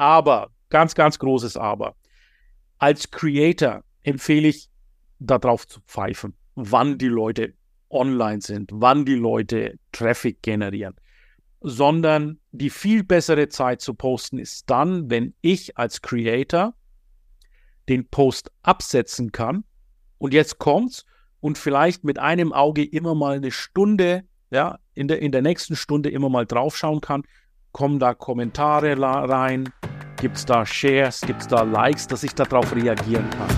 Aber, ganz, ganz großes Aber. Als Creator empfehle ich, darauf zu pfeifen, wann die Leute online sind, wann die Leute Traffic generieren, sondern die viel bessere Zeit zu posten ist dann, wenn ich als Creator den Post absetzen kann. Und jetzt kommt's. Und vielleicht mit einem Auge immer mal eine Stunde, ja, in der, in der nächsten Stunde immer mal draufschauen kann, kommen da Kommentare rein, gibt es da Shares, gibt es da Likes, dass ich darauf reagieren kann.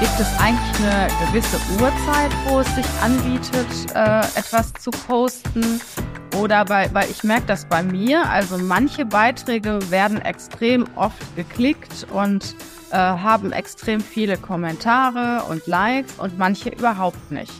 Gibt es eigentlich eine gewisse Uhrzeit, wo es sich anbietet, äh, etwas zu posten? Oder bei, weil ich merke das bei mir, also manche Beiträge werden extrem oft geklickt und äh, haben extrem viele Kommentare und Likes und manche überhaupt nicht.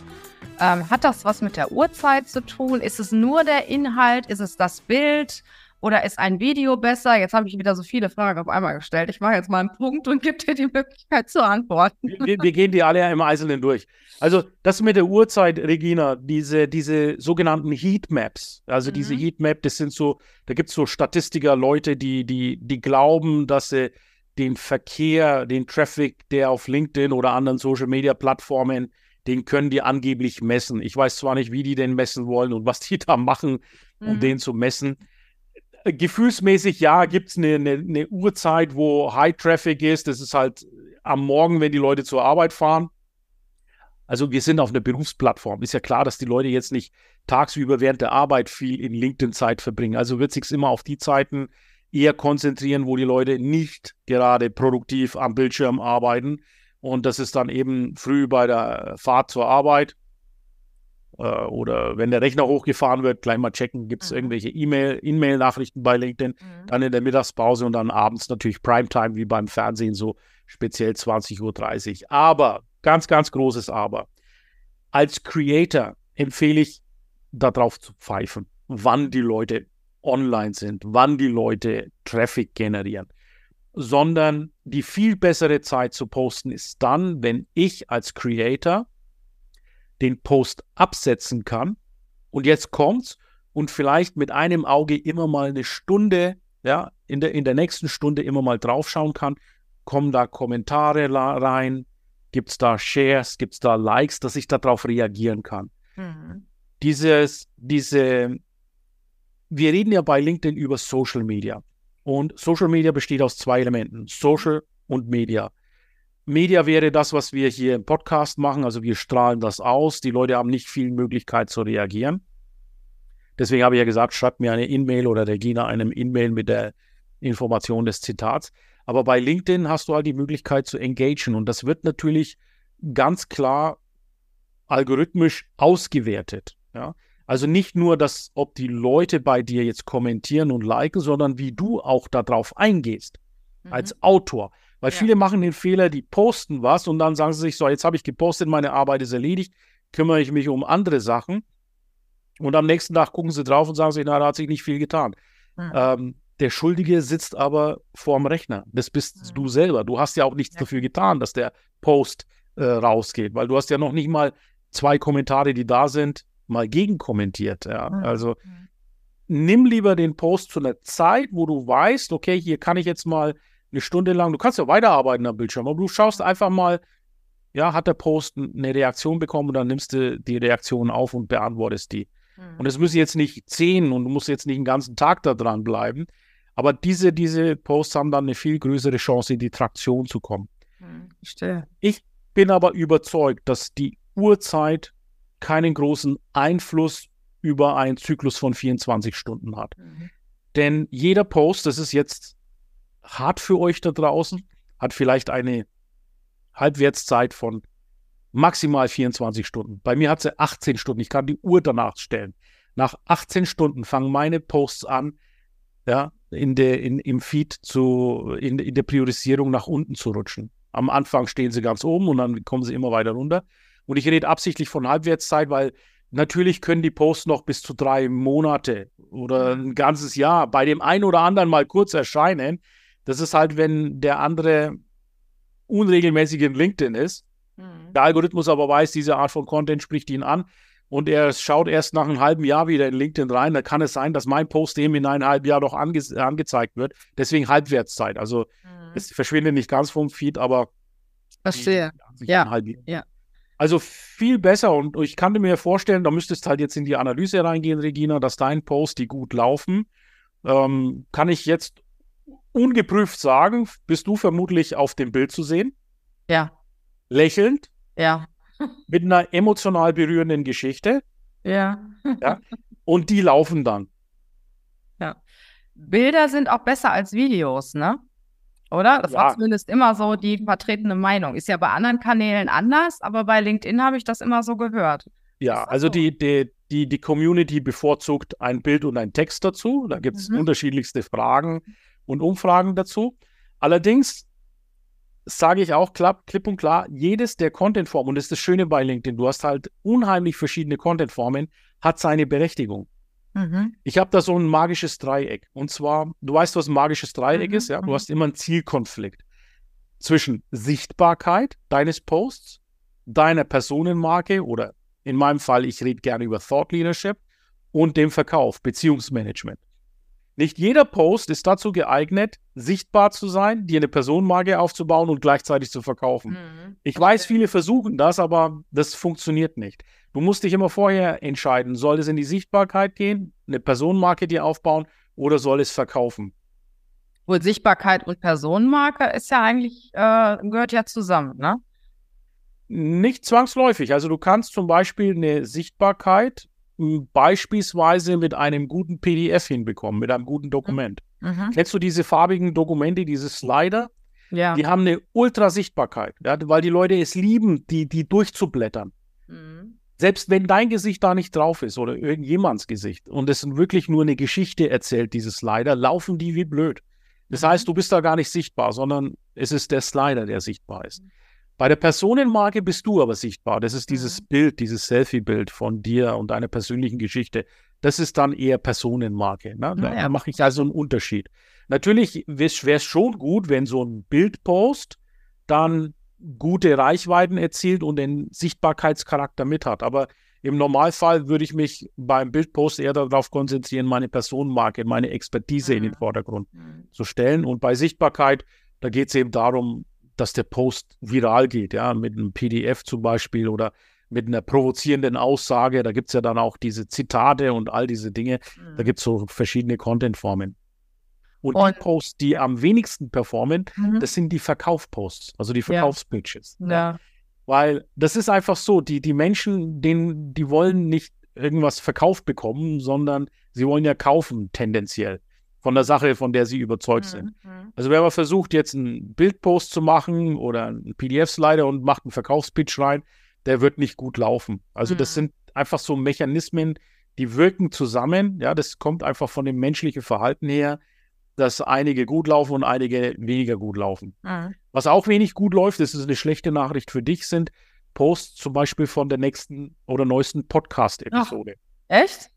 Ähm, hat das was mit der Uhrzeit zu tun? Ist es nur der Inhalt? Ist es das Bild? Oder ist ein Video besser? Jetzt habe ich wieder so viele Fragen auf einmal gestellt. Ich mache jetzt mal einen Punkt und gebe dir die Möglichkeit zu antworten. Wir, wir gehen die alle ja im Einzelnen durch. Also das mit der Uhrzeit, Regina, diese, diese sogenannten Heatmaps, also mhm. diese Heatmap, das sind so, da gibt es so Statistiker, Leute, die, die, die glauben, dass sie den Verkehr, den Traffic, der auf LinkedIn oder anderen Social-Media-Plattformen, den können die angeblich messen. Ich weiß zwar nicht, wie die den messen wollen und was die da machen, um mhm. den zu messen gefühlsmäßig, ja, gibt es eine, eine, eine, Uhrzeit, wo High Traffic ist. Das ist halt am Morgen, wenn die Leute zur Arbeit fahren. Also wir sind auf einer Berufsplattform. Ist ja klar, dass die Leute jetzt nicht tagsüber während der Arbeit viel in LinkedIn-Zeit verbringen. Also wird sich immer auf die Zeiten eher konzentrieren, wo die Leute nicht gerade produktiv am Bildschirm arbeiten. Und das ist dann eben früh bei der Fahrt zur Arbeit oder wenn der Rechner hochgefahren wird, gleich mal checken, gibt es mhm. irgendwelche E-Mail-Nachrichten bei LinkedIn, mhm. dann in der Mittagspause und dann abends natürlich Primetime wie beim Fernsehen, so speziell 20.30 Uhr. Aber, ganz, ganz großes Aber. Als Creator empfehle ich, darauf zu pfeifen, wann die Leute online sind, wann die Leute Traffic generieren, sondern die viel bessere Zeit zu posten ist dann, wenn ich als Creator den Post absetzen kann. Und jetzt kommt's und vielleicht mit einem Auge immer mal eine Stunde, ja, in der, in der nächsten Stunde immer mal draufschauen kann, kommen da Kommentare rein, gibt es da Shares, gibt es da Likes, dass ich darauf reagieren kann. Mhm. Dieses, diese, wir reden ja bei LinkedIn über Social Media. Und Social Media besteht aus zwei Elementen, Social und Media. Media wäre das, was wir hier im Podcast machen. Also wir strahlen das aus. Die Leute haben nicht viel Möglichkeit zu reagieren. Deswegen habe ich ja gesagt, schreibt mir eine E-Mail oder der Gina eine E-Mail mit der Information des Zitats. Aber bei LinkedIn hast du halt die Möglichkeit zu engagen und das wird natürlich ganz klar algorithmisch ausgewertet. Ja? Also nicht nur, dass, ob die Leute bei dir jetzt kommentieren und liken, sondern wie du auch darauf eingehst mhm. als Autor. Weil ja. viele machen den Fehler, die posten was und dann sagen sie sich so, jetzt habe ich gepostet, meine Arbeit ist erledigt, kümmere ich mich um andere Sachen. Und am nächsten Tag gucken sie drauf und sagen sich, na, da hat sich nicht viel getan. Mhm. Ähm, der Schuldige sitzt aber vorm Rechner. Das bist mhm. du selber. Du hast ja auch nichts ja. dafür getan, dass der Post äh, rausgeht, weil du hast ja noch nicht mal zwei Kommentare, die da sind, mal gegenkommentiert. Ja? Mhm. Also mhm. nimm lieber den Post zu einer Zeit, wo du weißt, okay, hier kann ich jetzt mal eine Stunde lang, du kannst ja weiterarbeiten am Bildschirm, aber du schaust einfach mal, ja, hat der Post eine Reaktion bekommen und dann nimmst du die Reaktion auf und beantwortest die. Mhm. Und es müssen jetzt nicht zehn und du musst jetzt nicht den ganzen Tag da dran bleiben. Aber diese, diese Posts haben dann eine viel größere Chance, in die Traktion zu kommen. Mhm. Ich bin aber überzeugt, dass die Uhrzeit keinen großen Einfluss über einen Zyklus von 24 Stunden hat. Mhm. Denn jeder Post, das ist jetzt hart für euch da draußen, hat vielleicht eine Halbwertszeit von maximal 24 Stunden. Bei mir hat sie 18 Stunden. Ich kann die Uhr danach stellen. Nach 18 Stunden fangen meine Posts an, ja, in der, in, im Feed zu, in, in der Priorisierung nach unten zu rutschen. Am Anfang stehen sie ganz oben und dann kommen sie immer weiter runter. Und ich rede absichtlich von Halbwertszeit, weil natürlich können die Posts noch bis zu drei Monate oder ein ganzes Jahr bei dem einen oder anderen mal kurz erscheinen. Das ist halt, wenn der andere unregelmäßig in LinkedIn ist. Mhm. Der Algorithmus aber weiß, diese Art von Content spricht ihn an und er schaut erst nach einem halben Jahr wieder in LinkedIn rein. Da kann es sein, dass mein Post dem in einem halben Jahr noch ange angezeigt wird. Deswegen Halbwertszeit. Also mhm. es verschwindet nicht ganz vom Feed, aber Verstehe. Ja. ja. Also viel besser und ich kann mir vorstellen, da müsstest halt jetzt in die Analyse reingehen, Regina, dass dein Post, die gut laufen, ähm, kann ich jetzt ungeprüft sagen, bist du vermutlich auf dem Bild zu sehen. Ja. Lächelnd. Ja. mit einer emotional berührenden Geschichte. Ja. ja. Und die laufen dann. Ja. Bilder sind auch besser als Videos, ne? Oder? Das ja. war zumindest immer so die vertretene Meinung. Ist ja bei anderen Kanälen anders, aber bei LinkedIn habe ich das immer so gehört. Ja, also so? die, die, die, die Community bevorzugt ein Bild und ein Text dazu. Da gibt es mhm. unterschiedlichste Fragen und Umfragen dazu. Allerdings sage ich auch klapp, klipp und klar, jedes der Contentformen, und das ist das Schöne bei LinkedIn, du hast halt unheimlich verschiedene Contentformen, hat seine Berechtigung. Mhm. Ich habe da so ein magisches Dreieck. Und zwar, du weißt, was ein magisches Dreieck mhm. ist, ja? Du mhm. hast immer einen Zielkonflikt zwischen Sichtbarkeit deines Posts, deiner Personenmarke oder in meinem Fall, ich rede gerne über Thought Leadership und dem Verkauf, Beziehungsmanagement. Nicht jeder Post ist dazu geeignet, sichtbar zu sein, dir eine Personenmarke aufzubauen und gleichzeitig zu verkaufen. Mhm. Ich weiß, viele versuchen das, aber das funktioniert nicht. Du musst dich immer vorher entscheiden, soll es in die Sichtbarkeit gehen, eine Personenmarke dir aufbauen oder soll es verkaufen? Wohl Sichtbarkeit und Personenmarke ist ja eigentlich, äh, gehört ja zusammen, ne? Nicht zwangsläufig. Also du kannst zum Beispiel eine Sichtbarkeit beispielsweise mit einem guten PDF hinbekommen, mit einem guten Dokument. Mhm. Kennst du diese farbigen Dokumente, diese Slider? Ja. Die haben eine Ultrasichtbarkeit, ja, weil die Leute es lieben, die, die durchzublättern. Mhm. Selbst wenn dein Gesicht da nicht drauf ist oder irgendjemands Gesicht und es wirklich nur eine Geschichte erzählt, diese Slider, laufen die wie blöd. Das mhm. heißt, du bist da gar nicht sichtbar, sondern es ist der Slider, der sichtbar ist. Bei der Personenmarke bist du aber sichtbar. Das ist dieses mhm. Bild, dieses Selfie-Bild von dir und deiner persönlichen Geschichte. Das ist dann eher Personenmarke. Ne? Da ja. mache ich also einen Unterschied. Natürlich wäre es schon gut, wenn so ein Bildpost dann gute Reichweiten erzielt und den Sichtbarkeitscharakter mit hat. Aber im Normalfall würde ich mich beim Bildpost eher darauf konzentrieren, meine Personenmarke, meine Expertise mhm. in den mhm. Vordergrund mhm. zu stellen. Und bei Sichtbarkeit, da geht es eben darum, dass der Post viral geht, ja, mit einem PDF zum Beispiel oder mit einer provozierenden Aussage. Da gibt es ja dann auch diese Zitate und all diese Dinge. Mhm. Da gibt es so verschiedene Contentformen. Und, und, die Posts, die am wenigsten performen, mhm. das sind die Verkaufposts, also die Verkaufspitches. Ja. ja. Weil das ist einfach so, die, die Menschen, denen, die wollen nicht irgendwas verkauft bekommen, sondern sie wollen ja kaufen, tendenziell von der Sache, von der sie überzeugt sind. Mhm. Also wenn man versucht, jetzt einen Bildpost zu machen oder einen PDF-Slider und macht einen Verkaufspitch rein, der wird nicht gut laufen. Also mhm. das sind einfach so Mechanismen, die wirken zusammen. Ja, das kommt einfach von dem menschlichen Verhalten her, dass einige gut laufen und einige weniger gut laufen. Mhm. Was auch wenig gut läuft, das ist eine schlechte Nachricht für dich, sind Posts zum Beispiel von der nächsten oder neuesten Podcast-Episode. Echt?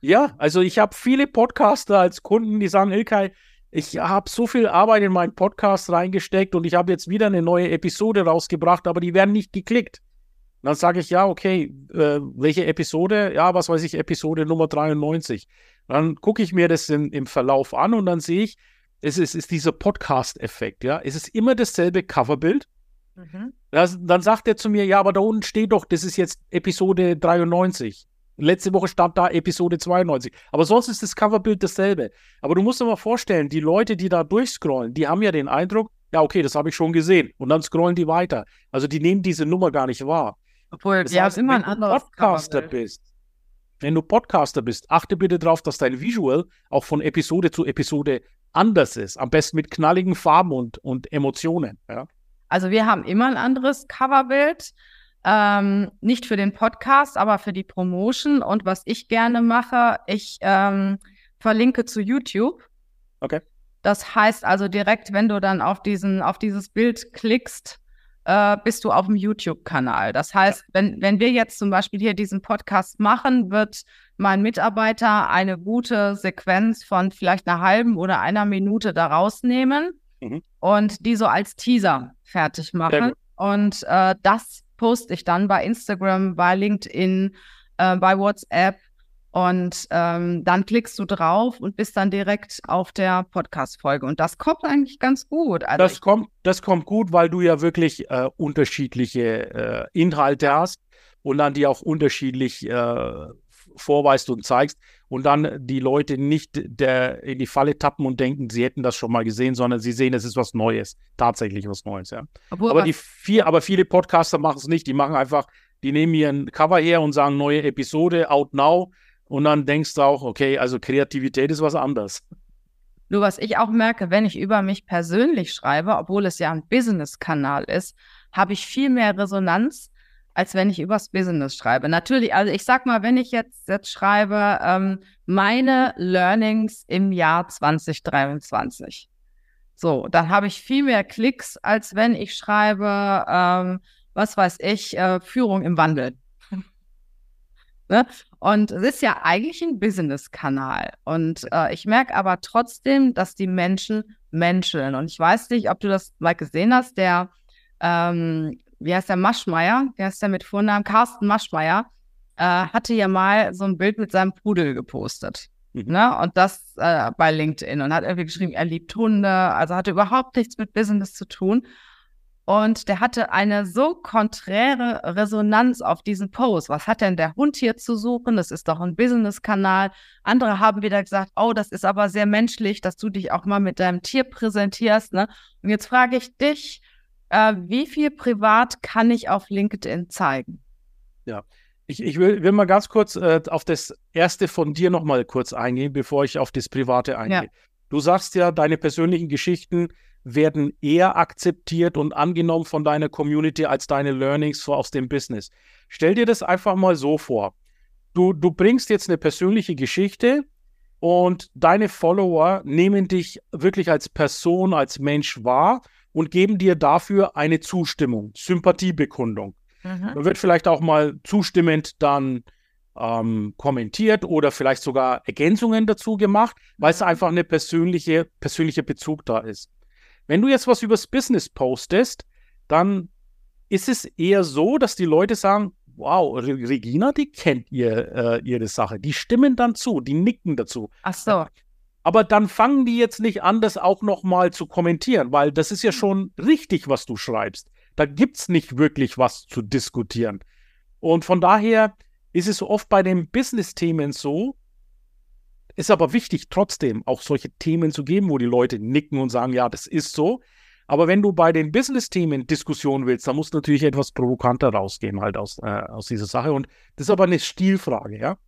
Ja, also ich habe viele Podcaster als Kunden, die sagen, Ilkay, ich habe so viel Arbeit in meinen Podcast reingesteckt und ich habe jetzt wieder eine neue Episode rausgebracht, aber die werden nicht geklickt. Und dann sage ich, ja, okay, äh, welche Episode? Ja, was weiß ich, Episode Nummer 93. Dann gucke ich mir das in, im Verlauf an und dann sehe ich, es ist, ist dieser Podcast-Effekt, ja. Es ist immer dasselbe Coverbild. Mhm. Das, dann sagt er zu mir, ja, aber da unten steht doch, das ist jetzt Episode 93. Letzte Woche stand da Episode 92. Aber sonst ist das Coverbild dasselbe. Aber du musst dir mal vorstellen, die Leute, die da durchscrollen, die haben ja den Eindruck, ja, okay, das habe ich schon gesehen. Und dann scrollen die weiter. Also die nehmen diese Nummer gar nicht wahr. Obwohl, das heißt, immer ein anderes Podcaster Coverbild. bist. Wenn du Podcaster bist, achte bitte darauf, dass dein Visual auch von Episode zu Episode anders ist. Am besten mit knalligen Farben und, und Emotionen. Ja? Also wir haben immer ein anderes Coverbild. Ähm, nicht für den Podcast, aber für die Promotion. Und was ich gerne mache, ich ähm, verlinke zu YouTube. Okay. Das heißt also direkt, wenn du dann auf diesen, auf dieses Bild klickst, äh, bist du auf dem YouTube-Kanal. Das heißt, ja. wenn, wenn wir jetzt zum Beispiel hier diesen Podcast machen, wird mein Mitarbeiter eine gute Sequenz von vielleicht einer halben oder einer Minute daraus nehmen mhm. und die so als Teaser fertig machen. Und äh, das poste ich dann bei Instagram, bei LinkedIn, äh, bei WhatsApp und ähm, dann klickst du drauf und bist dann direkt auf der Podcast-Folge. Und das kommt eigentlich ganz gut. Also das, kommt, das kommt gut, weil du ja wirklich äh, unterschiedliche äh, Inhalte hast und dann die auch unterschiedlich äh, vorweist und zeigst. Und dann die Leute nicht der, in die Falle tappen und denken, sie hätten das schon mal gesehen, sondern sie sehen, es ist was Neues. Tatsächlich was Neues, ja. Obwohl, aber, die vier, aber viele Podcaster machen es nicht. Die machen einfach, die nehmen ihren Cover her und sagen, neue Episode, out now und dann denkst du auch, okay, also Kreativität ist was anderes. Nur was ich auch merke, wenn ich über mich persönlich schreibe, obwohl es ja ein Business-Kanal ist, habe ich viel mehr Resonanz, als wenn ich übers Business schreibe. Natürlich, also ich sag mal, wenn ich jetzt, jetzt schreibe, ähm, meine Learnings im Jahr 2023. So, dann habe ich viel mehr Klicks, als wenn ich schreibe, ähm, was weiß ich, äh, Führung im Wandel. Ne? Und es ist ja eigentlich ein Business-Kanal. Und äh, ich merke aber trotzdem, dass die Menschen menscheln. Und ich weiß nicht, ob du das mal gesehen hast, der, ähm, wie heißt der, Maschmeier, wie heißt der mit Vornamen, Carsten Maschmeier, äh, hatte ja mal so ein Bild mit seinem Pudel gepostet. Mhm. Ne? Und das äh, bei LinkedIn und hat irgendwie geschrieben, er liebt Hunde, also hatte überhaupt nichts mit Business zu tun. Und der hatte eine so konträre Resonanz auf diesen Post. Was hat denn der Hund hier zu suchen? Das ist doch ein Business-Kanal. Andere haben wieder gesagt, oh, das ist aber sehr menschlich, dass du dich auch mal mit deinem Tier präsentierst. Ne? Und jetzt frage ich dich, äh, wie viel privat kann ich auf LinkedIn zeigen? Ja, ich, ich will, will, mal ganz kurz äh, auf das erste von dir nochmal kurz eingehen, bevor ich auf das Private eingehe. Ja. Du sagst ja, deine persönlichen Geschichten werden eher akzeptiert und angenommen von deiner Community als deine Learnings aus dem Business. Stell dir das einfach mal so vor. Du, du bringst jetzt eine persönliche Geschichte und deine Follower nehmen dich wirklich als Person, als Mensch wahr und geben dir dafür eine Zustimmung, Sympathiebekundung. Mhm. Da wird vielleicht auch mal zustimmend dann ähm, kommentiert oder vielleicht sogar Ergänzungen dazu gemacht, weil es mhm. einfach eine persönliche, persönliche Bezug da ist. Wenn du jetzt was übers Business postest, dann ist es eher so, dass die Leute sagen, wow, Regina, die kennt ihr, äh, ihre Sache. Die stimmen dann zu, die nicken dazu. Ach so. Aber dann fangen die jetzt nicht an, das auch nochmal zu kommentieren, weil das ist ja hm. schon richtig, was du schreibst. Da gibt es nicht wirklich was zu diskutieren. Und von daher ist es oft bei den Business-Themen so, ist aber wichtig, trotzdem auch solche Themen zu geben, wo die Leute nicken und sagen, ja, das ist so. Aber wenn du bei den Business-Themen Diskussionen willst, dann muss natürlich etwas provokanter rausgehen, halt aus, äh, aus dieser Sache. Und das ist aber eine Stilfrage, ja.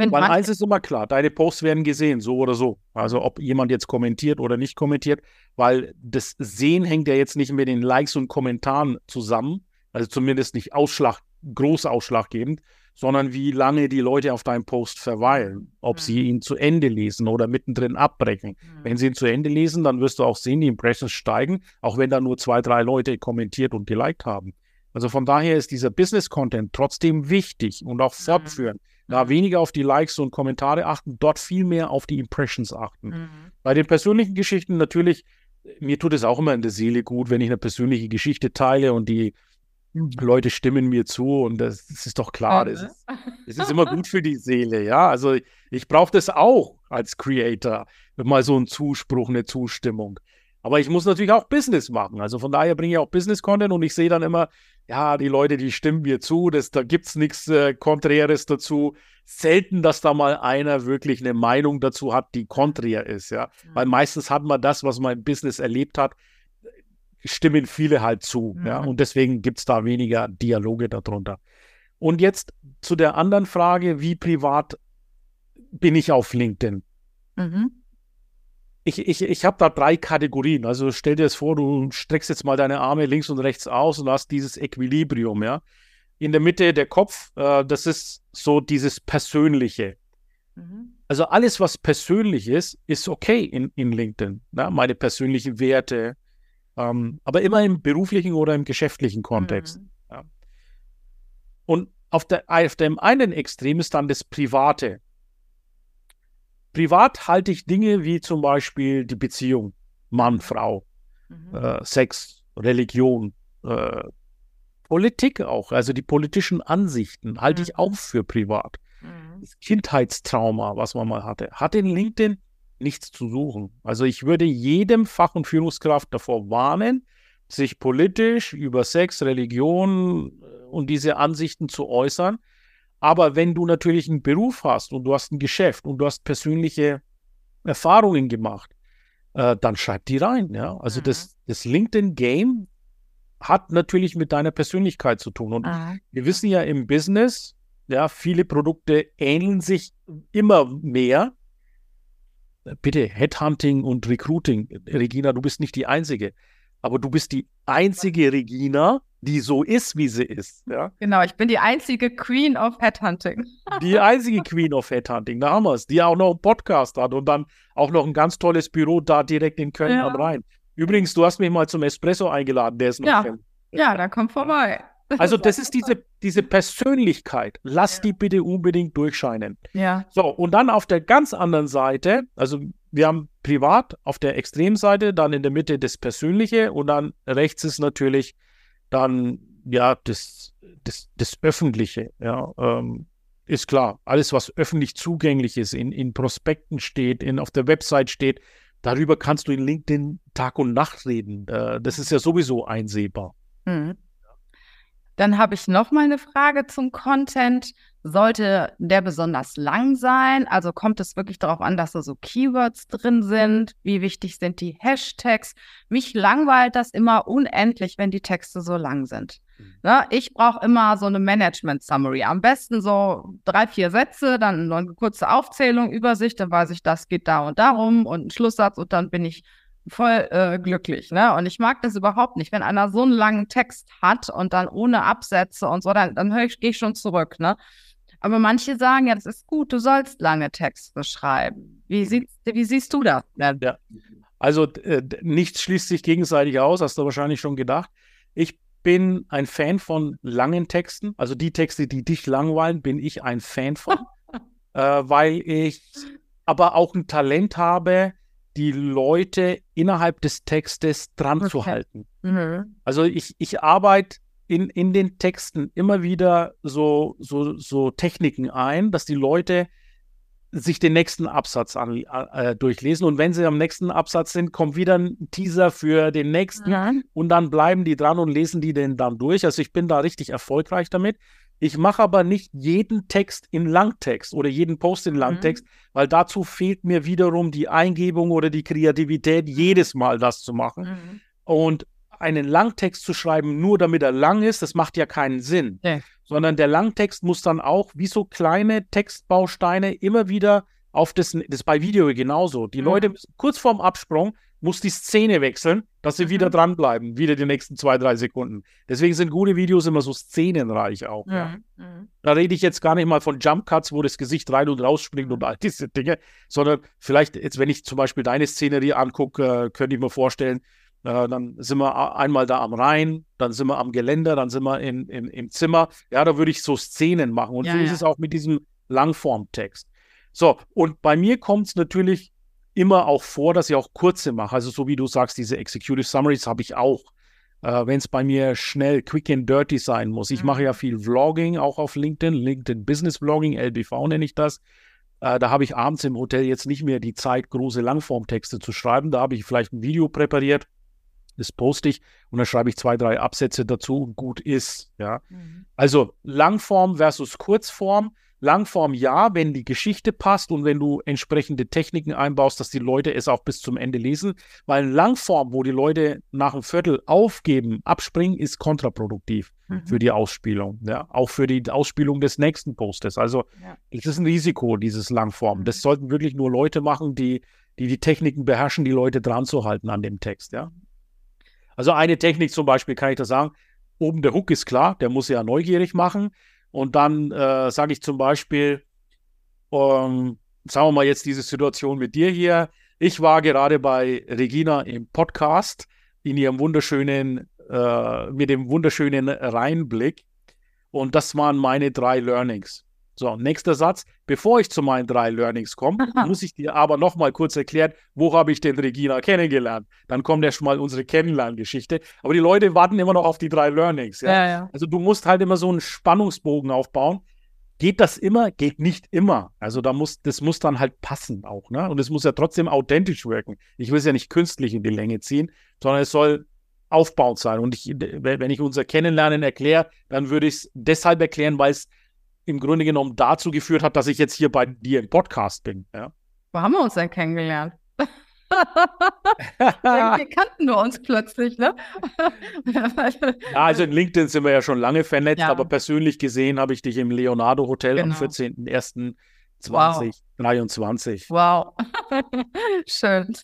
Wenn Weil eins ist immer klar, deine Posts werden gesehen, so oder so. Also ob jemand jetzt kommentiert oder nicht kommentiert, weil das Sehen hängt ja jetzt nicht mit den Likes und Kommentaren zusammen, also zumindest nicht Ausschlag, groß ausschlaggebend, sondern wie lange die Leute auf deinem Post verweilen, ob mhm. sie ihn zu Ende lesen oder mittendrin abbrechen. Mhm. Wenn sie ihn zu Ende lesen, dann wirst du auch sehen, die Impressions steigen, auch wenn da nur zwei, drei Leute kommentiert und geliked haben. Also von daher ist dieser Business-Content trotzdem wichtig und auch mhm. fortführen. Mhm. Da weniger auf die Likes und Kommentare achten, dort viel mehr auf die Impressions achten. Mhm. Bei den persönlichen Geschichten natürlich, mir tut es auch immer in der Seele gut, wenn ich eine persönliche Geschichte teile und die Leute stimmen mir zu und das, das ist doch klar. Das ist, das ist, immer gut für die Seele, ja. Also ich brauche das auch als Creator, mal so ein Zuspruch, eine Zustimmung. Aber ich muss natürlich auch Business machen. Also von daher bringe ich auch Business-Content und ich sehe dann immer, ja, die Leute, die stimmen mir zu, das, da gibt es nichts äh, Konträres dazu. Selten, dass da mal einer wirklich eine Meinung dazu hat, die konträr ist, ja. Mhm. Weil meistens hat man das, was man im Business erlebt hat, stimmen viele halt zu. Mhm. Ja, und deswegen gibt es da weniger Dialoge darunter. Und jetzt zu der anderen Frage, wie privat bin ich auf LinkedIn? Mhm. Ich, ich, ich habe da drei Kategorien. Also stell dir das vor, du streckst jetzt mal deine Arme links und rechts aus und hast dieses Equilibrium, ja. In der Mitte der Kopf, äh, das ist so dieses Persönliche. Mhm. Also alles, was persönlich ist, ist okay in, in LinkedIn. Ne? Meine persönlichen Werte, Ähm, aber immer im beruflichen oder im geschäftlichen Kontext. Mhm. Ja. Und auf, der, auf dem einen Extrem ist dann das Private. Privat halte ich Dinge wie zum Beispiel die Beziehung Mann, Frau, mhm. äh, Sex, Religion, äh, Politik auch, also die politischen Ansichten halte mhm. ich auch für privat. Mhm. Das Kindheitstrauma, was man mal hatte, hat in LinkedIn nichts zu suchen. Also ich würde jedem Fach- und Führungskraft davor warnen, sich politisch über Sex, Religion äh, und diese Ansichten zu äußern. Aber wenn du natürlich einen Beruf hast und du hast ein Geschäft und du hast persönliche Erfahrungen gemacht, äh, dann schreib die rein. Ja? Also mhm. das, das LinkedIn-Game hat natürlich mit deiner Persönlichkeit zu tun. Und ah. wir wissen ja im Business, ja, viele Produkte ähneln sich immer mehr. Bitte, Headhunting und Recruiting. Regina, du bist nicht die Einzige. Aber du bist die einzige Regina, die so ist, wie sie ist. Ja? Genau, ich bin die einzige Queen of Headhunting. Die einzige Queen of Headhunting, da haben wir es, die auch noch einen Podcast hat und dann auch noch ein ganz tolles Büro da direkt in Köln ja. am Rhein. Übrigens, du hast mich mal zum Espresso eingeladen, der ist noch Ja, ja da kommt vorbei. Also das ist diese, diese Persönlichkeit. Lass ja. die bitte unbedingt durchscheinen. Ja. So, und dann auf der ganz anderen Seite, also wir haben privat auf der Extremseite, dann in der Mitte das Persönliche und dann rechts ist natürlich dann ja das, das, das Öffentliche. Ja, ähm, ist klar. Alles, was öffentlich zugänglich ist, in, in Prospekten steht, in, auf der Website steht, darüber kannst du in LinkedIn Tag und Nacht reden. Äh, das ist ja sowieso einsehbar. Mhm. Dann habe ich noch mal eine Frage zum Content. Sollte der besonders lang sein? Also kommt es wirklich darauf an, dass da so Keywords drin sind? Wie wichtig sind die Hashtags? Mich langweilt das immer unendlich, wenn die Texte so lang sind. Mhm. Ne? Ich brauche immer so eine Management-Summary. Am besten so drei, vier Sätze, dann eine kurze Aufzählung, Übersicht, dann weiß ich, das geht da und darum und ein Schlusssatz und dann bin ich voll äh, glücklich. Ne? Und ich mag das überhaupt nicht. Wenn einer so einen langen Text hat und dann ohne Absätze und so, dann, dann ich, gehe ich schon zurück. Ne? Aber manche sagen, ja, das ist gut, du sollst lange Texte schreiben. Wie, siehst, wie siehst du das? Ja. Also äh, nichts schließt sich gegenseitig aus, hast du wahrscheinlich schon gedacht. Ich bin ein Fan von langen Texten. Also die Texte, die dich langweilen, bin ich ein Fan von. äh, weil ich aber auch ein Talent habe, die Leute innerhalb des Textes dran okay. zu halten. Mhm. Also ich, ich arbeite in, in den Texten immer wieder so, so, so Techniken ein, dass die Leute sich den nächsten Absatz an, äh, durchlesen und wenn sie am nächsten Absatz sind, kommt wieder ein Teaser für den nächsten mhm. und dann bleiben die dran und lesen die den dann durch. Also ich bin da richtig erfolgreich damit. Ich mache aber nicht jeden Text in Langtext oder jeden Post in mhm. Langtext, mhm. weil dazu fehlt mir wiederum die Eingebung oder die Kreativität, jedes Mal das zu machen. Mhm. Und einen Langtext zu schreiben, nur damit er lang ist, das macht ja keinen Sinn. Nee. Sondern der Langtext muss dann auch wie so kleine Textbausteine immer wieder auf das, das ist bei Video genauso. Die mhm. Leute kurz vorm Absprung muss die Szene wechseln, dass sie mhm. wieder dranbleiben, wieder die nächsten zwei, drei Sekunden. Deswegen sind gute Videos immer so szenenreich auch. Mhm. Ja. Mhm. Da rede ich jetzt gar nicht mal von Jump Cuts, wo das Gesicht rein und raus springt und all diese Dinge, sondern vielleicht jetzt, wenn ich zum Beispiel deine Szenerie angucke, könnte ich mir vorstellen, äh, dann sind wir einmal da am Rhein, dann sind wir am Geländer, dann sind wir in, in, im Zimmer. Ja, da würde ich so Szenen machen. Und ja, so ist es auch mit diesem Langformtext. So, und bei mir kommt es natürlich immer auch vor, dass ich auch kurze mache. Also so wie du sagst, diese Executive Summaries habe ich auch. Äh, Wenn es bei mir schnell, quick and dirty sein muss. Ich mhm. mache ja viel Vlogging, auch auf LinkedIn, LinkedIn Business Vlogging, LBV nenne ich das. Äh, da habe ich abends im Hotel jetzt nicht mehr die Zeit, große Langformtexte zu schreiben. Da habe ich vielleicht ein Video präpariert, das poste ich und dann schreibe ich zwei, drei Absätze dazu und gut ist. Ja. Mhm. Also Langform versus Kurzform. Langform ja, wenn die Geschichte passt und wenn du entsprechende Techniken einbaust, dass die Leute es auch bis zum Ende lesen. Weil Langform, wo die Leute nach einem Viertel aufgeben, abspringen, ist kontraproduktiv mhm. für die Ausspielung. Ja, auch für die Ausspielung des nächsten Postes. Also ja. es ist ein Risiko, dieses Langform. Mhm. Das sollten wirklich nur Leute machen, die, die die Techniken beherrschen, die Leute dran zu halten an dem Text. Ja. Also eine Technik zum Beispiel kann ich da sagen, oben der Hook ist klar, der muss ja neugierig machen. Und dann äh, sage ich zum Beispiel, ähm, sagen wir mal jetzt diese Situation mit dir hier. Ich war gerade bei Regina im Podcast in ihrem wunderschönen, äh, mit dem wunderschönen Reinblick. Und das waren meine drei Learnings. So, nächster Satz. Bevor ich zu meinen drei Learnings komme, muss ich dir aber noch mal kurz erklären, wo habe ich denn Regina kennengelernt? Dann kommt erst mal unsere Kennenlerngeschichte. Aber die Leute warten immer noch auf die drei Learnings. Ja? Ja, ja. Also du musst halt immer so einen Spannungsbogen aufbauen. Geht das immer? Geht nicht immer. Also da muss, das muss dann halt passen auch, ne? Und es muss ja trotzdem authentisch wirken. Ich will es ja nicht künstlich in die Länge ziehen, sondern es soll aufbauend sein. Und ich, wenn ich unser Kennenlernen erkläre, dann würde ich es deshalb erklären, weil es im Grunde genommen dazu geführt hat, dass ich jetzt hier bei dir im Podcast bin. Ja. Wo haben wir uns denn kennengelernt? wir kannten wir uns plötzlich, ne? ja, also in LinkedIn sind wir ja schon lange vernetzt, ja. aber persönlich gesehen habe ich dich im Leonardo Hotel genau. am 14.01.2023. Wow. wow. Schön.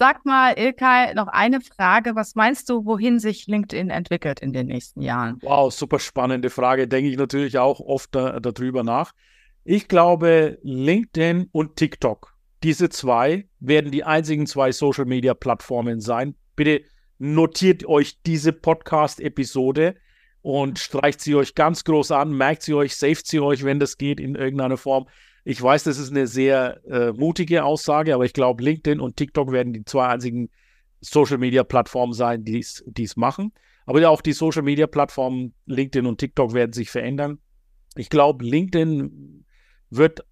Sag mal, Ilkay, noch eine Frage. Was meinst du, wohin sich LinkedIn entwickelt in den nächsten Jahren? Wow, super spannende Frage. Denke ich natürlich auch oft da, darüber nach. Ich glaube, LinkedIn und TikTok, diese zwei werden die einzigen zwei Social-Media-Plattformen sein. Bitte notiert euch diese Podcast-Episode und streicht sie euch ganz groß an, merkt sie euch, saved sie euch, wenn das geht, in irgendeiner Form. Ich weiß, das ist eine sehr äh, mutige Aussage, aber ich glaube, LinkedIn und TikTok werden die zwei einzigen Social-Media-Plattformen sein, die es machen. Aber ja, auch die Social-Media-Plattformen LinkedIn und TikTok werden sich verändern. Ich glaube, LinkedIn wird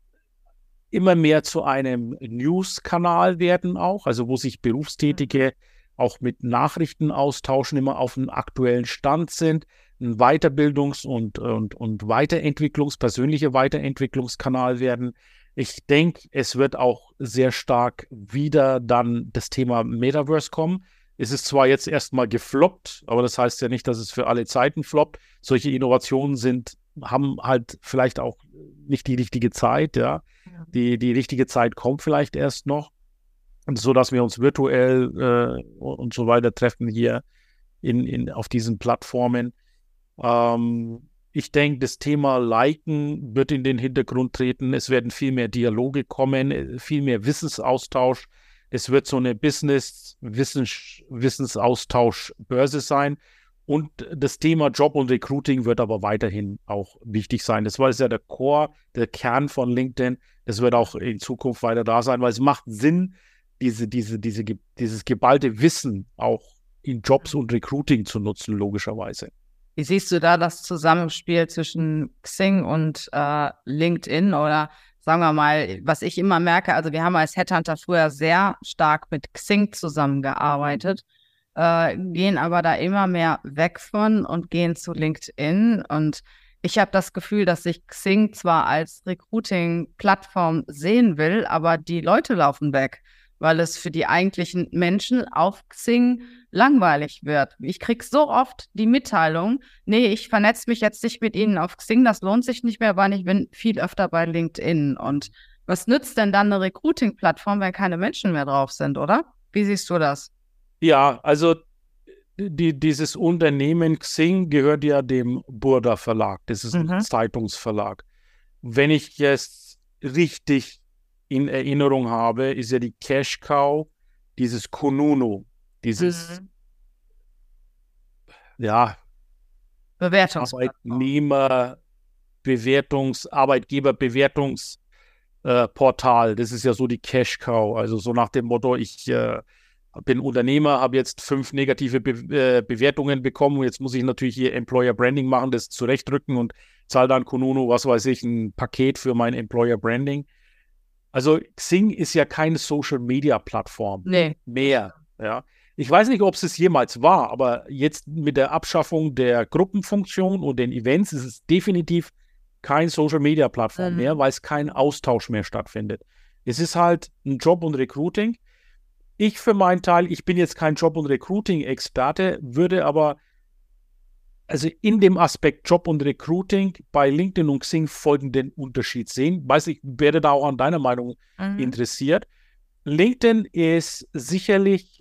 immer mehr zu einem News-Kanal werden auch, also wo sich Berufstätige auch mit Nachrichten austauschen, immer auf einem aktuellen Stand sind ein Weiterbildungs- und, und, und Weiterentwicklungs-, persönliche Weiterentwicklungskanal werden. Ich denke, es wird auch sehr stark wieder dann das Thema Metaverse kommen. Es ist zwar jetzt erstmal gefloppt, aber das heißt ja nicht, dass es für alle Zeiten floppt. Solche Innovationen sind, haben halt vielleicht auch nicht die richtige Zeit, ja. ja. Die, die richtige Zeit kommt vielleicht erst noch. so dass wir uns virtuell äh, und so weiter treffen hier in, in, auf diesen Plattformen. Ähm, ich denke, das Thema Liken wird in den Hintergrund treten. Es werden viel mehr Dialoge kommen, äh, viel mehr Wissensaustausch. Es wird so eine Business-Wissensaustausch-Börse sein. Und das Thema Job und Recruiting wird aber weiterhin auch wichtig sein. Das war ja der Core, der Kern von LinkedIn. Das wird auch in Zukunft weiter da sein, weil es macht Sinn, diese, diese, diese, dieses geballte Wissen auch in Jobs und Recruiting zu nutzen, logischerweise. Wie siehst du da das Zusammenspiel zwischen Xing und äh, LinkedIn? Oder sagen wir mal, was ich immer merke, also wir haben als Headhunter früher sehr stark mit Xing zusammengearbeitet, äh, gehen aber da immer mehr weg von und gehen zu LinkedIn. Und ich habe das Gefühl, dass sich Xing zwar als Recruiting-Plattform sehen will, aber die Leute laufen weg weil es für die eigentlichen Menschen auf Xing langweilig wird. Ich kriege so oft die Mitteilung, nee, ich vernetze mich jetzt nicht mit Ihnen auf Xing, das lohnt sich nicht mehr, weil ich bin viel öfter bei LinkedIn. Und was nützt denn dann eine Recruiting-Plattform, wenn keine Menschen mehr drauf sind, oder? Wie siehst du das? Ja, also die, dieses Unternehmen Xing gehört ja dem Burda Verlag. Das ist ein mhm. Zeitungsverlag. Wenn ich jetzt richtig in Erinnerung habe, ist ja die Cash Cow, dieses Kununu, dieses, mhm. ja, Arbeitnehmer, Bewertungs-, Arbeitgeberbewertungsportal. Äh, das ist ja so die Cash Cow. Also so nach dem Motto, ich äh, bin Unternehmer, habe jetzt fünf negative Be äh, Bewertungen bekommen jetzt muss ich natürlich hier Employer Branding machen, das zurechtrücken und zahle dann Kununu, was weiß ich, ein Paket für mein Employer Branding. Also Xing ist ja keine Social-Media-Plattform nee. mehr. Ja. Ich weiß nicht, ob es es jemals war, aber jetzt mit der Abschaffung der Gruppenfunktion und den Events ist es definitiv kein Social-Media-Plattform mhm. mehr, weil es kein Austausch mehr stattfindet. Es ist halt ein Job und Recruiting. Ich für meinen Teil, ich bin jetzt kein Job- und Recruiting-Experte, würde aber also in dem Aspekt Job und Recruiting bei LinkedIn und Xing folgenden Unterschied sehen. Weiß ich, werde da auch an deiner Meinung mhm. interessiert. LinkedIn ist sicherlich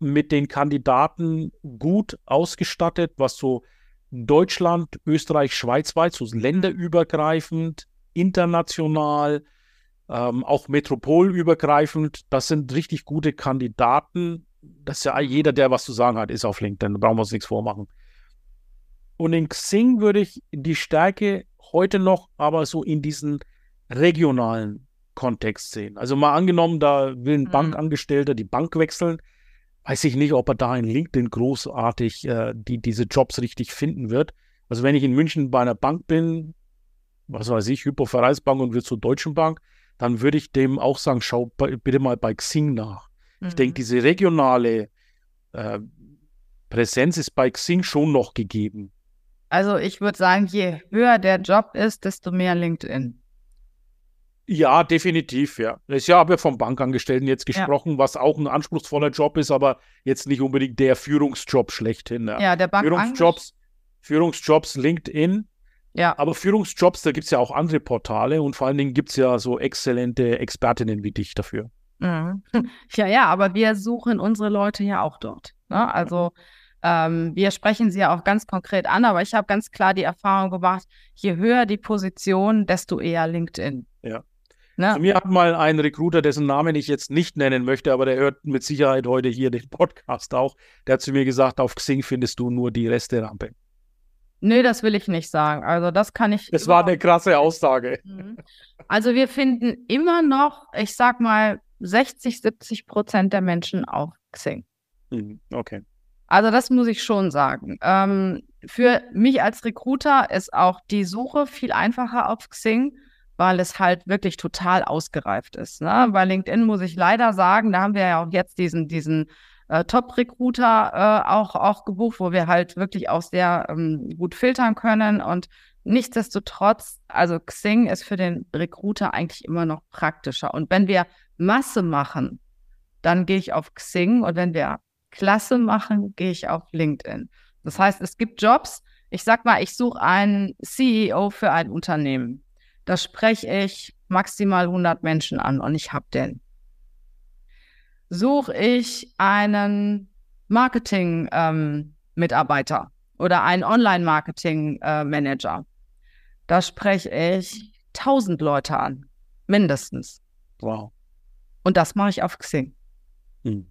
mit den Kandidaten gut ausgestattet, was so Deutschland, Österreich, Schweiz weit, so länderübergreifend, international, ähm, auch metropolübergreifend. Das sind richtig gute Kandidaten Das ist ja jeder, der was zu sagen hat, ist auf LinkedIn. Da brauchen wir uns nichts vormachen. Und in Xing würde ich die Stärke heute noch aber so in diesen regionalen Kontext sehen. Also mal angenommen, da will ein mhm. Bankangestellter die Bank wechseln, weiß ich nicht, ob er da in LinkedIn großartig äh, die, diese Jobs richtig finden wird. Also wenn ich in München bei einer Bank bin, was weiß ich, Hypovereinsbank und will zur Deutschen Bank, dann würde ich dem auch sagen, schau bitte mal bei Xing nach. Mhm. Ich denke, diese regionale äh, Präsenz ist bei Xing schon noch gegeben. Also ich würde sagen, je höher der Job ist, desto mehr LinkedIn. Ja, definitiv, ja. Ich habe vom Bankangestellten jetzt gesprochen, ja. was auch ein anspruchsvoller Job ist, aber jetzt nicht unbedingt der Führungsjob schlechthin. Ja, ja der Bank Führungsjobs, Führungsjobs LinkedIn. Ja. Aber Führungsjobs, da gibt es ja auch andere Portale und vor allen Dingen gibt es ja so exzellente Expertinnen wie dich dafür. Mhm. Ja, ja, aber wir suchen unsere Leute ja auch dort. Ne? Also ähm, wir sprechen sie ja auch ganz konkret an, aber ich habe ganz klar die Erfahrung gemacht, je höher die Position, desto eher LinkedIn. Ja. Ne? Zu mir hat mal ein Recruiter, dessen Namen ich jetzt nicht nennen möchte, aber der hört mit Sicherheit heute hier den Podcast auch. Der hat zu mir gesagt, auf Xing findest du nur die Resterampe. Nee, das will ich nicht sagen. Also das kann ich. Das war eine krasse Aussage. Mhm. Also wir finden immer noch, ich sag mal, 60, 70 Prozent der Menschen auf Xing. Mhm, okay. Also das muss ich schon sagen. Ähm, für mich als Recruiter ist auch die Suche viel einfacher auf Xing weil es halt wirklich total ausgereift ist. Ne? Bei LinkedIn muss ich leider sagen, da haben wir ja auch jetzt diesen, diesen äh, Top-Recruiter äh, auch, auch gebucht, wo wir halt wirklich auch sehr ähm, gut filtern können. Und nichtsdestotrotz, also Xing ist für den Recruiter eigentlich immer noch praktischer. Und wenn wir Masse machen, dann gehe ich auf Xing und wenn wir Klasse machen, gehe ich auf LinkedIn. Das heißt, es gibt Jobs. Ich sag mal, ich suche einen CEO für ein Unternehmen. Da spreche ich maximal 100 Menschen an und ich habe den. Suche ich einen Marketing-Mitarbeiter ähm, oder einen Online-Marketing-Manager, da spreche ich 1000 Leute an, mindestens. Wow. Und das mache ich auf Xing. Hm.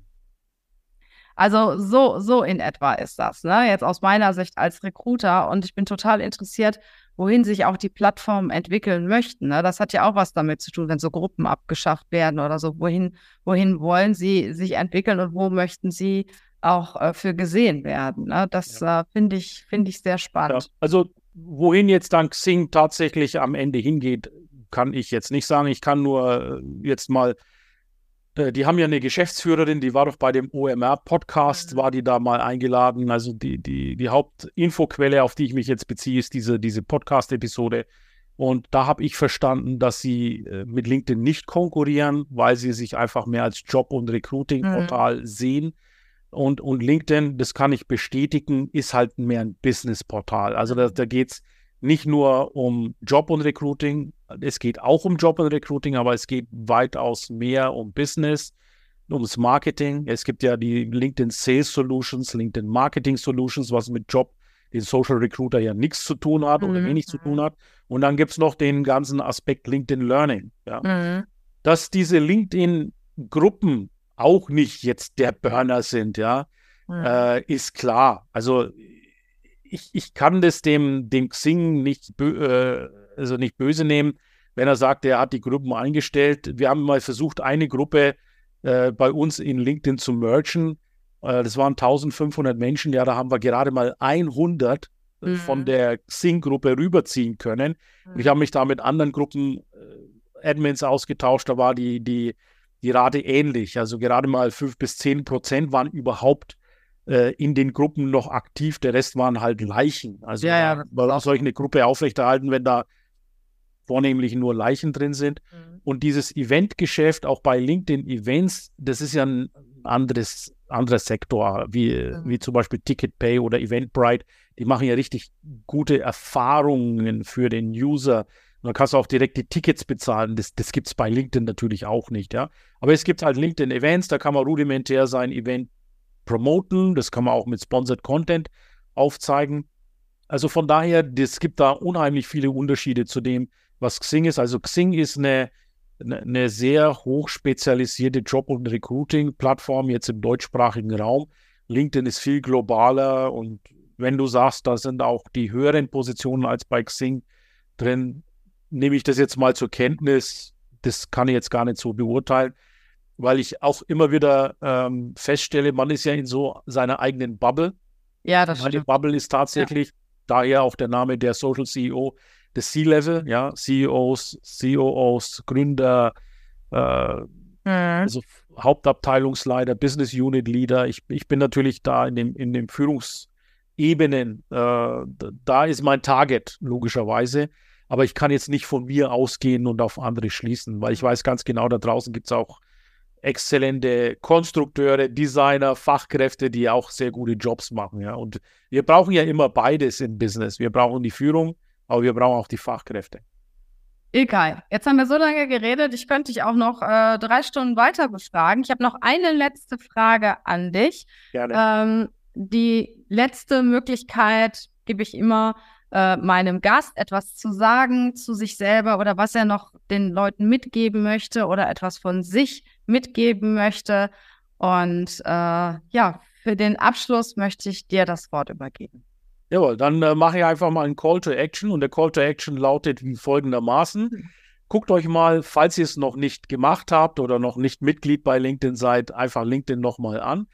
Also so, so in etwa ist das. Ne? Jetzt aus meiner Sicht als Recruiter und ich bin total interessiert, wohin sich auch die Plattformen entwickeln möchten. Ne? Das hat ja auch was damit zu tun, wenn so Gruppen abgeschafft werden oder so. Wohin, wohin wollen sie sich entwickeln und wo möchten sie auch äh, für gesehen werden? Ne? Das ja. äh, finde ich, find ich sehr spannend. Ja. Also wohin jetzt dann Xing tatsächlich am Ende hingeht, kann ich jetzt nicht sagen. Ich kann nur äh, jetzt mal äh, die haben ja eine Geschäftsführerin, die war doch bei dem OMR-Podcast, war die da mal eingeladen. Also die, die, die Hauptinfoquelle, auf die ich mich jetzt beziehe, ist diese, diese Podcast-Episode. Und da habe ich verstanden, dass sie äh, mit LinkedIn nicht konkurrieren, weil sie sich einfach mehr als Job- und Recruiting-Portal mhm. sehen. Und, und LinkedIn, das kann ich bestätigen, ist halt mehr ein Business-Portal. Also da, da geht es nicht nur um Job und Recruiting, es geht auch um Job und Recruiting, aber es geht weitaus mehr um Business, ums Marketing. Es gibt ja die LinkedIn Sales Solutions, LinkedIn Marketing Solutions, was mit Job, den Social Recruiter ja nichts zu tun hat mhm. oder wenig zu tun hat. Und dann gibt es noch den ganzen Aspekt LinkedIn Learning. Ja. Mhm. Dass diese LinkedIn-Gruppen auch nicht jetzt der Burner sind, ja, mhm. äh, ist klar. Also ich, ich kann das dem, dem Xing nicht, äh, also nicht böse nehmen, wenn er sagt, er hat die Gruppen eingestellt. Wir haben mal versucht, eine Gruppe äh, bei uns in LinkedIn zu mergen. Äh, das waren 1500 Menschen. Ja, da haben wir gerade mal 100 äh, mhm. von der Xing-Gruppe rüberziehen können. Mhm. Ich habe mich da mit anderen Gruppen äh, Admins ausgetauscht. Da war die, die, die Rate ähnlich. Also gerade mal 5 bis 10 Prozent waren überhaupt äh, in den Gruppen noch aktiv. Der Rest waren halt Leichen. Also ja, ja, warum soll ich eine Gruppe aufrechterhalten, wenn da vornehmlich nur Leichen drin sind? Mhm. Und dieses Eventgeschäft, auch bei LinkedIn Events, das ist ja ein anderes, anderer Sektor, wie, mhm. wie zum Beispiel TicketPay oder Eventbrite. Die machen ja richtig gute Erfahrungen für den User. Und da kannst du auch direkt die Tickets bezahlen. Das, das gibt es bei LinkedIn natürlich auch nicht, ja. Aber es gibt halt LinkedIn Events, da kann man rudimentär sein Event promoten. Das kann man auch mit Sponsored Content aufzeigen. Also von daher, es gibt da unheimlich viele Unterschiede zu dem, was Xing ist. Also Xing ist eine, eine ne sehr hoch spezialisierte Job- und Recruiting-Plattform jetzt im deutschsprachigen Raum. LinkedIn ist viel globaler und wenn du sagst, da sind auch die höheren Positionen als bei Xing drin, nehme ich das jetzt mal zur Kenntnis. Das kann ich jetzt gar nicht so beurteilen, weil ich auch immer wieder ähm, feststelle, man ist ja in so seiner eigenen Bubble. Ja, das Meine stimmt. Bubble ist tatsächlich, ja. daher auch der Name der Social CEO, des C-Level, ja, CEOs, COOs, Gründer, äh, mhm. also Hauptabteilungsleiter, Business Unit Leader. Ich, ich bin natürlich da in dem, in dem Führungsebenen, äh, da ist mein Target, logischerweise. Aber ich kann jetzt nicht von mir ausgehen und auf andere schließen, weil ich weiß ganz genau, da draußen gibt es auch exzellente Konstrukteure, Designer, Fachkräfte, die auch sehr gute Jobs machen. Ja. Und wir brauchen ja immer beides im Business. Wir brauchen die Führung, aber wir brauchen auch die Fachkräfte. Egal. Jetzt haben wir so lange geredet, ich könnte dich auch noch äh, drei Stunden weiter befragen. Ich habe noch eine letzte Frage an dich. Gerne. Ähm, die letzte Möglichkeit gebe ich immer äh, meinem Gast, etwas zu sagen zu sich selber oder was er noch den Leuten mitgeben möchte oder etwas von sich mitgeben möchte. Und äh, ja, für den Abschluss möchte ich dir das Wort übergeben. Jawohl, dann äh, mache ich einfach mal einen Call to Action und der Call to Action lautet wie folgendermaßen. Hm. Guckt euch mal, falls ihr es noch nicht gemacht habt oder noch nicht Mitglied bei LinkedIn seid, einfach LinkedIn nochmal an.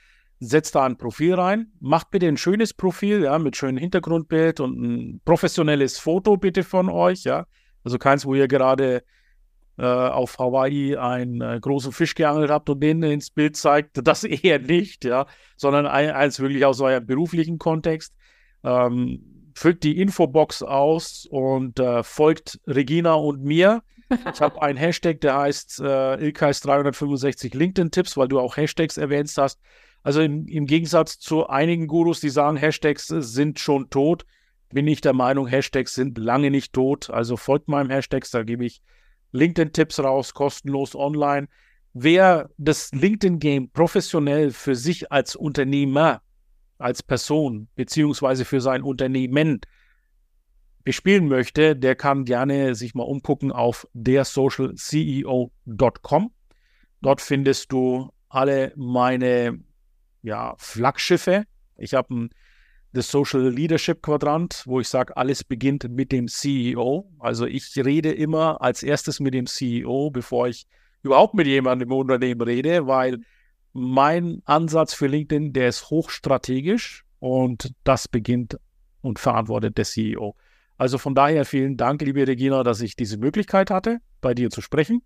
Setzt da ein Profil rein. Macht bitte ein schönes Profil, ja, mit schönem Hintergrundbild und ein professionelles Foto bitte von euch, ja. Also keins, wo ihr gerade äh, auf Hawaii einen äh, großen Fisch geangelt habt und den ins Bild zeigt. Das eher nicht, ja, sondern ein, eins wirklich aus eurem beruflichen Kontext. Ähm, füllt die Infobox aus und äh, folgt Regina und mir. Ich habe einen Hashtag, der heißt äh, Ilkais 365 LinkedIn-Tipps, weil du auch Hashtags erwähnt hast. Also im, im, Gegensatz zu einigen Gurus, die sagen, Hashtags sind schon tot, bin ich der Meinung, Hashtags sind lange nicht tot. Also folgt meinem Hashtags, da gebe ich LinkedIn-Tipps raus, kostenlos online. Wer das LinkedIn-Game professionell für sich als Unternehmer als Person beziehungsweise für sein Unternehmen bespielen möchte, der kann gerne sich mal umgucken auf dersocialceo.com. Dort findest du alle meine ja, Flaggschiffe. Ich habe das Social Leadership Quadrant, wo ich sage, alles beginnt mit dem CEO. Also ich rede immer als erstes mit dem CEO, bevor ich überhaupt mit jemandem im Unternehmen rede, weil mein Ansatz für LinkedIn, der ist hochstrategisch und das beginnt und verantwortet der CEO. Also von daher vielen Dank, liebe Regina, dass ich diese Möglichkeit hatte, bei dir zu sprechen.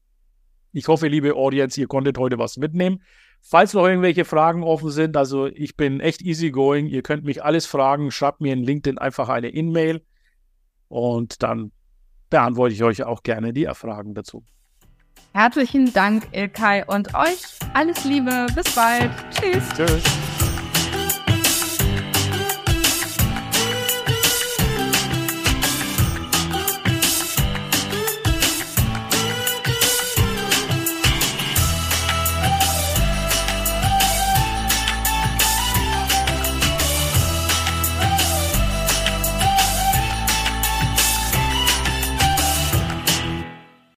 Ich hoffe, liebe Audience, ihr konntet heute was mitnehmen. Falls noch irgendwelche Fragen offen sind, also ich bin echt easygoing, ihr könnt mich alles fragen, schreibt mir in LinkedIn einfach eine E-Mail und dann beantworte ich euch auch gerne die Fragen dazu. Herzlichen Dank, Ilkay, und euch alles Liebe. Bis bald. Tschüss. Tschüss.